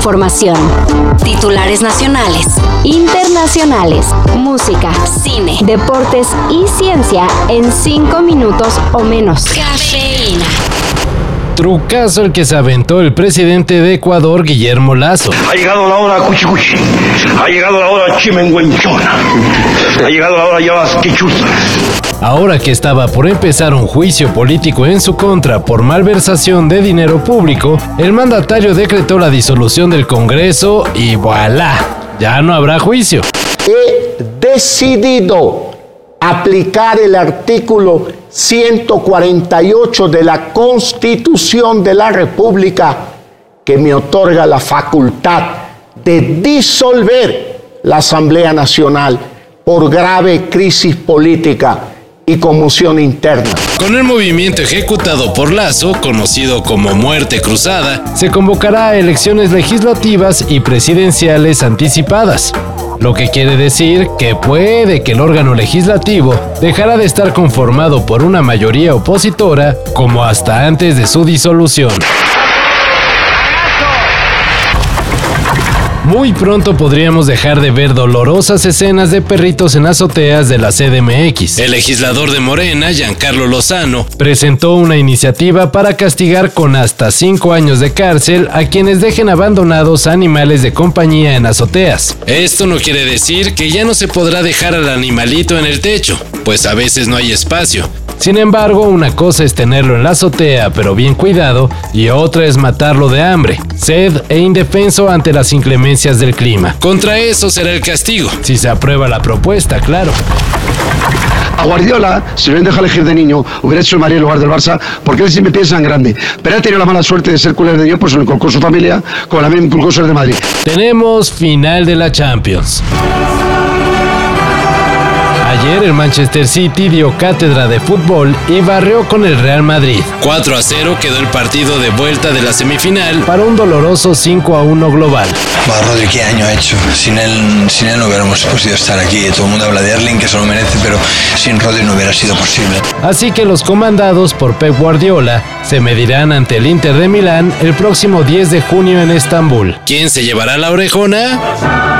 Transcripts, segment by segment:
información. Titulares nacionales, internacionales, música, cine, deportes y ciencia en cinco minutos o menos. Cafeína. Trucazo el que se aventó el presidente de Ecuador, Guillermo Lazo. Ha llegado la hora cuchicuchi. Ha llegado la hora chimenguenchona. Ha llegado la hora yabasquichuza. Ahora que estaba por empezar un juicio político en su contra por malversación de dinero público, el mandatario decretó la disolución del Congreso y voilà, ya no habrá juicio. He decidido aplicar el artículo 148 de la Constitución de la República que me otorga la facultad de disolver la Asamblea Nacional por grave crisis política y interna. Con el movimiento ejecutado por Lazo, conocido como Muerte Cruzada, se convocará a elecciones legislativas y presidenciales anticipadas lo que quiere decir que puede que el órgano legislativo dejará de estar conformado por una mayoría opositora como hasta antes de su disolución. Muy pronto podríamos dejar de ver dolorosas escenas de perritos en azoteas de la CDMX. El legislador de Morena, Giancarlo Lozano, presentó una iniciativa para castigar con hasta 5 años de cárcel a quienes dejen abandonados animales de compañía en azoteas. Esto no quiere decir que ya no se podrá dejar al animalito en el techo, pues a veces no hay espacio. Sin embargo, una cosa es tenerlo en la azotea pero bien cuidado y otra es matarlo de hambre, sed e indefenso ante las inclemencias del clima. Contra eso será el castigo, si se aprueba la propuesta, claro. A Guardiola, si lo dejado elegir de niño, hubiera hecho el Madrid en lugar del Barça, porque él siempre piensa en grande. Pero ha tenido la mala suerte de ser culero de niño, pues lo inculcó su familia, como la misma inculcó de Madrid. Tenemos final de la Champions. Ayer el Manchester City dio cátedra de fútbol y barrió con el Real Madrid. 4 a 0 quedó el partido de vuelta de la semifinal para un doloroso 5 a 1 global. Bueno, Rodri, ¿qué año ha hecho? Sin él, sin él no hubiéramos podido estar aquí. Todo el mundo habla de Erling, que se lo merece, pero sin Rodri no hubiera sido posible. Así que los comandados por Pep Guardiola se medirán ante el Inter de Milán el próximo 10 de junio en Estambul. ¿Quién se llevará la orejona?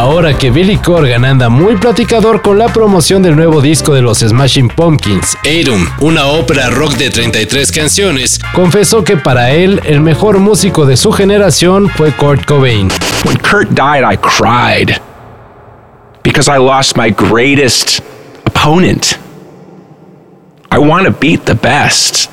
Ahora que Billy Corgan anda muy platicador con la promoción del nuevo disco de los Smashing Pumpkins, Atum, una ópera rock de 33 canciones, confesó que para él el mejor músico de su generación fue Kurt Cobain. When Kurt died, I cried because I lost my greatest opponent. I want to beat the best.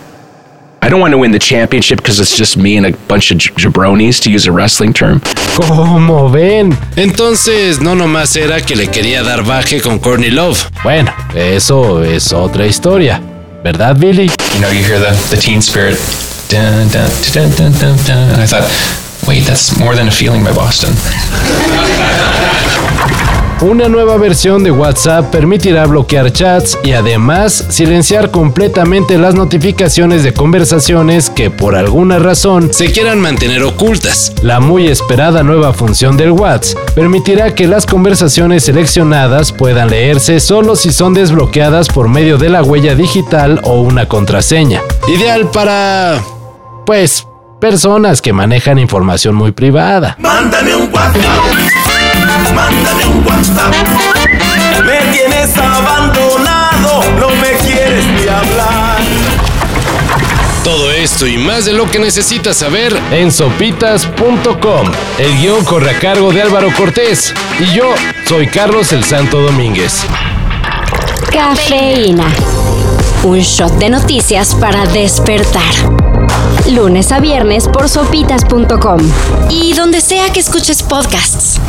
I don't want to win the championship because it's just me and a bunch of jabronis, to use a wrestling term. ¿Cómo ven? Entonces, no nomás era que le quería dar baje con Courtney Love. Bueno, eso es otra historia. ¿Verdad, Billy? You know, you hear the, the teen spirit. Dun, dun, dun, dun, dun, dun, and I thought, wait, that's more than a feeling by Boston. Una nueva versión de WhatsApp permitirá bloquear chats y además silenciar completamente las notificaciones de conversaciones que por alguna razón se quieran mantener ocultas. La muy esperada nueva función del WhatsApp permitirá que las conversaciones seleccionadas puedan leerse solo si son desbloqueadas por medio de la huella digital o una contraseña. Ideal para... pues... Personas que manejan información muy privada. Mándame un mándame un WhatsApp. Me tienes abandonado, no me quieres ni hablar. Todo esto y más de lo que necesitas saber en sopitas.com. El guion corre a cargo de Álvaro Cortés y yo soy Carlos el Santo Domínguez. Cafeína. Un shot de noticias para despertar. Lunes a viernes por sopitas.com y donde sea que escuches podcasts.